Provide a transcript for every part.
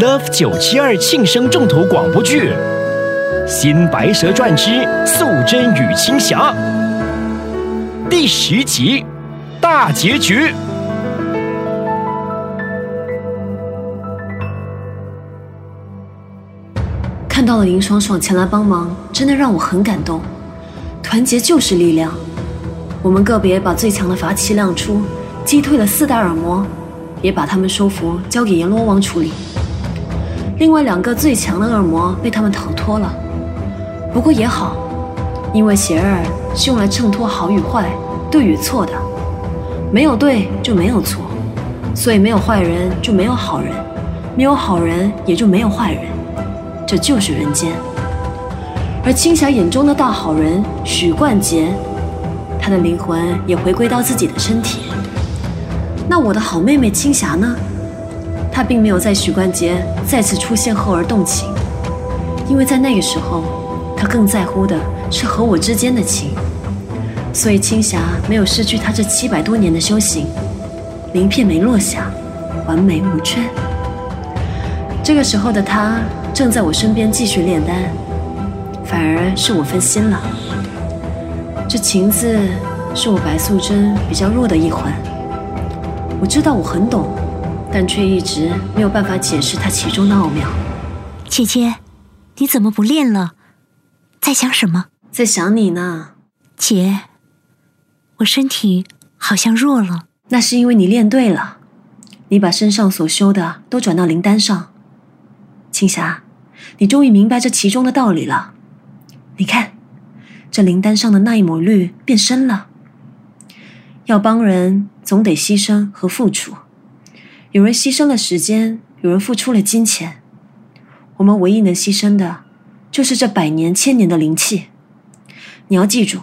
Love 九七二庆生重头广播剧《新白蛇传之素贞与青霞》第十集大结局。看到了林爽爽前来帮忙，真的让我很感动。团结就是力量。我们个别把最强的法器亮出，击退了四大耳魔，也把他们收服，交给阎罗王处理。另外两个最强的恶魔被他们逃脱了。不过也好，因为邪儿是用来衬托好与坏、对与错的，没有对就没有错，所以没有坏人就没有好人，没有好人也就没有坏人，这就是人间。而青霞眼中的大好人许冠杰，他的灵魂也回归到自己的身体。那我的好妹妹青霞呢？他并没有在许冠杰再次出现后而动情，因为在那个时候，他更在乎的是和我之间的情。所以青霞没有失去他这七百多年的修行，鳞片没落下，完美无缺。这个时候的他正在我身边继续炼丹。反而是我分心了。这情字是我白素贞比较弱的一环。我知道我很懂，但却一直没有办法解释它其中的奥妙。姐姐，你怎么不练了？在想什么？在想你呢。姐，我身体好像弱了。那是因为你练对了，你把身上所修的都转到灵丹上。青霞，你终于明白这其中的道理了。你看，这灵丹上的那一抹绿变深了。要帮人，总得牺牲和付出。有人牺牲了时间，有人付出了金钱。我们唯一能牺牲的，就是这百年、千年的灵气。你要记住，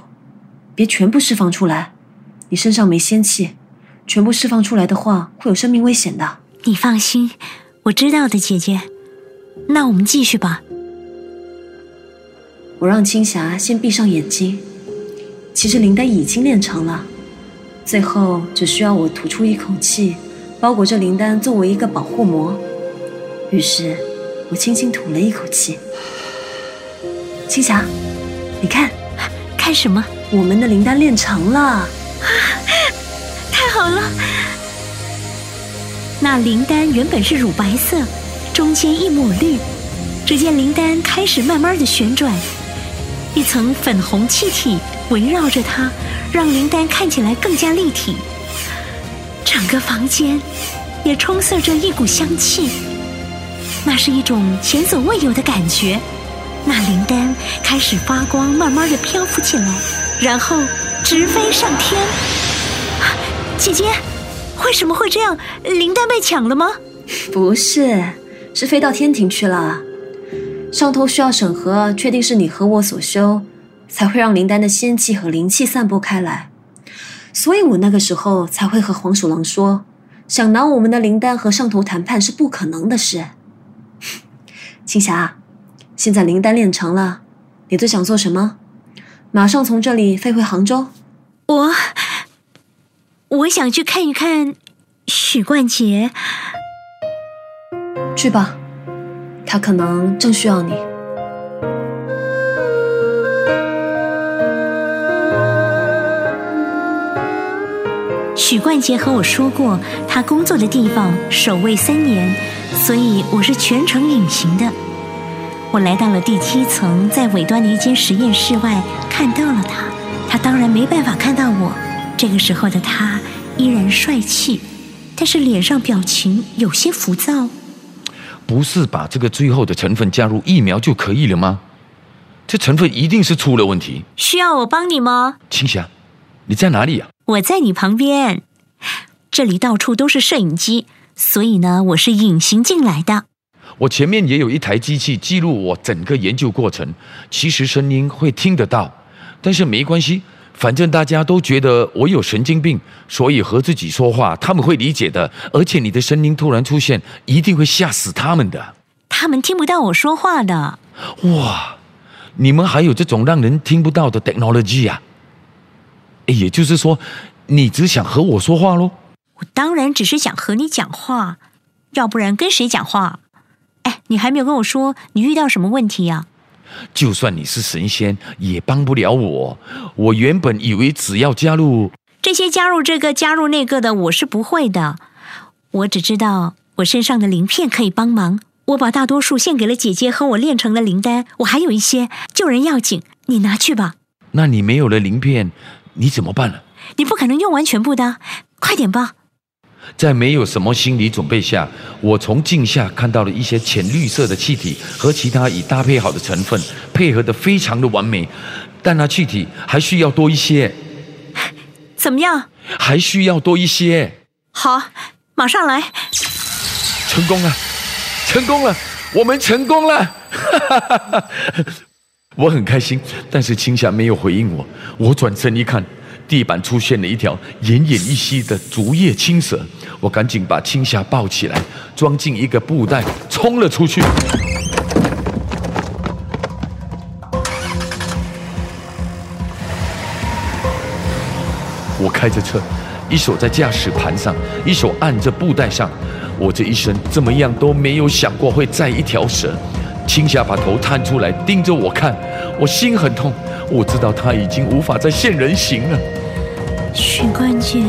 别全部释放出来。你身上没仙气，全部释放出来的话，会有生命危险的。你放心，我知道的，姐姐。那我们继续吧。我让青霞先闭上眼睛。其实灵丹已经炼成了，最后只需要我吐出一口气，包裹着灵丹作为一个保护膜。于是，我轻轻吐了一口气。青霞，你看，看什么？我们的灵丹炼成了！啊，太好了！那灵丹原本是乳白色，中间一抹绿，只见灵丹开始慢慢的旋转。一层粉红气体围绕着它，让灵丹看起来更加立体。整个房间也充塞着一股香气，那是一种前所未有的感觉。那灵丹开始发光，慢慢的漂浮起来，然后直飞上天。姐姐，为什么会这样？灵丹被抢了吗？不是，是飞到天庭去了。上头需要审核，确定是你和我所修，才会让灵丹的仙气和灵气散播开来。所以我那个时候才会和黄鼠狼说，想拿我们的灵丹和上头谈判是不可能的事。青霞，现在灵丹炼成了，你最想做什么？马上从这里飞回杭州。我，我想去看一看许冠杰。去吧。他可能正需要你。许冠杰和我说过，他工作的地方守卫森严，所以我是全程隐形的。我来到了第七层，在尾端的一间实验室外看到了他。他当然没办法看到我。这个时候的他依然帅气，但是脸上表情有些浮躁。不是把这个最后的成分加入疫苗就可以了吗？这成分一定是出了问题。需要我帮你吗？青霞，你在哪里呀？我在你旁边。这里到处都是摄影机，所以呢，我是隐形进来的。我前面也有一台机器记录我整个研究过程，其实声音会听得到，但是没关系。反正大家都觉得我有神经病，所以和自己说话他们会理解的。而且你的声音突然出现，一定会吓死他们的。他们听不到我说话的。哇，你们还有这种让人听不到的 technology 啊？也就是说，你只想和我说话喽？我当然只是想和你讲话，要不然跟谁讲话？哎你还没有跟我说你遇到什么问题呀？就算你是神仙，也帮不了我。我原本以为只要加入这些加入这个加入那个的，我是不会的。我只知道我身上的鳞片可以帮忙。我把大多数献给了姐姐和我炼成了灵丹，我还有一些救人要紧，你拿去吧。那你没有了鳞片，你怎么办呢？你不可能用完全部的，快点吧。在没有什么心理准备下，我从镜下看到了一些浅绿色的气体和其他已搭配好的成分，配合的非常的完美。但那气体还需要多一些。怎么样？还需要多一些。好，马上来。成功了，成功了，我们成功了！我很开心，但是青霞没有回应我。我转身一看。地板出现了一条奄奄一息的竹叶青蛇，我赶紧把青霞抱起来，装进一个布袋，冲了出去。我开着车，一手在驾驶盘上，一手按着布袋上。我这一生怎么样都没有想过会载一条蛇。青霞把头探出来盯着我看，我心很痛。我知道他已经无法再现人形了。许冠杰，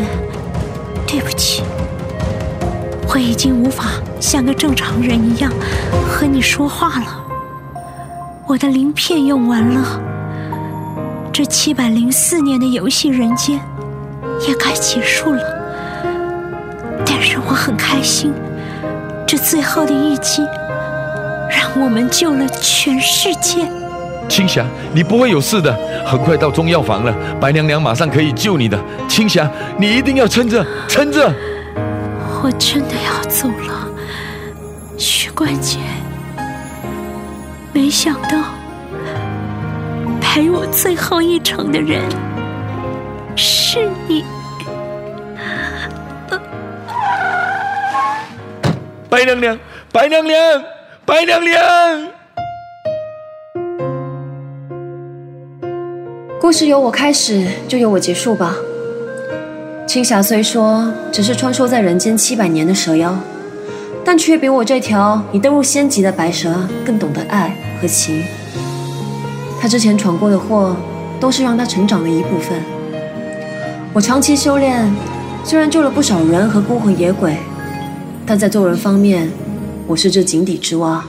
对不起，我已经无法像个正常人一样和你说话了。我的鳞片用完了，这七百零四年的游戏人间也该结束了。但是我很开心，这最后的一击让我们救了全世界。青霞，你不会有事的，很快到中药房了，白娘娘马上可以救你的。青霞，你一定要撑着，撑着。我真的要走了，许冠杰。没想到陪我最后一程的人是你，白娘娘，白娘娘，白娘娘。故事由我开始，就由我结束吧。青霞虽说只是穿梭在人间七百年的蛇妖，但却比我这条已登入仙级的白蛇更懂得爱和情。他之前闯过的祸，都是让他成长的一部分。我长期修炼，虽然救了不少人和孤魂野鬼，但在做人方面，我是这井底之蛙。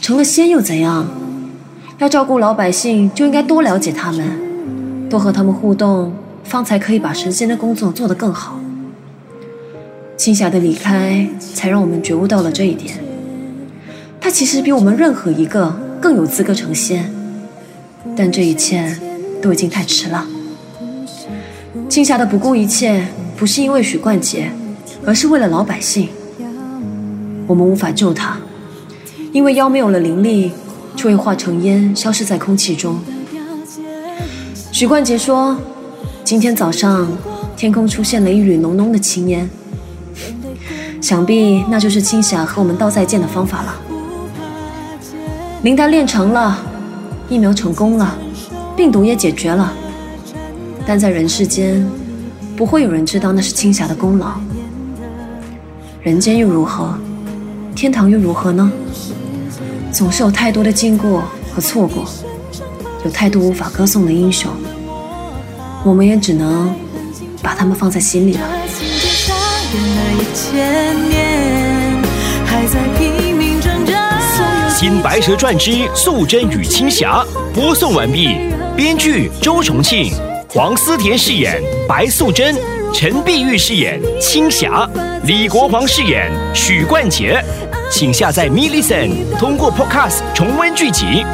成了仙又怎样？要照顾老百姓，就应该多了解他们，多和他们互动，方才可以把神仙的工作做得更好。青霞的离开，才让我们觉悟到了这一点。她其实比我们任何一个更有资格成仙，但这一切都已经太迟了。青霞的不顾一切，不是因为许冠杰，而是为了老百姓。我们无法救他，因为妖没有了灵力。就会化成烟，消失在空气中。许冠杰说：“今天早上天空出现了一缕浓浓的青烟，想必那就是青霞和我们道再见的方法了。”灵丹炼成了，疫苗成功了，病毒也解决了，但在人世间，不会有人知道那是青霞的功劳。人间又如何？天堂又如何呢？总是有太多的经过和错过，有太多无法歌颂的英雄，我们也只能把他们放在心里了。新白蛇传之素贞与青霞播送完毕，编剧周重庆，黄思田饰演白素贞，陈碧玉饰演青霞，李国煌饰演许冠杰。请下载 m i l l i c e n 通过 Podcast 重温剧集。